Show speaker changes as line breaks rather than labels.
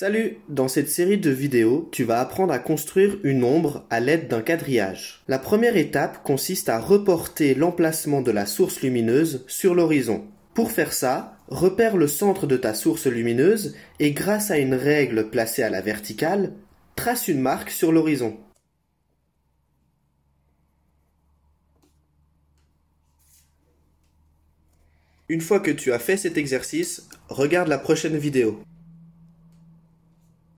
Salut Dans cette série de vidéos, tu vas apprendre à construire une ombre à l'aide d'un quadrillage. La première étape consiste à reporter l'emplacement de la source lumineuse sur l'horizon. Pour faire ça, repère le centre de ta source lumineuse et grâce à une règle placée à la verticale, trace une marque sur l'horizon. Une fois que tu as fait cet exercice, regarde la prochaine vidéo.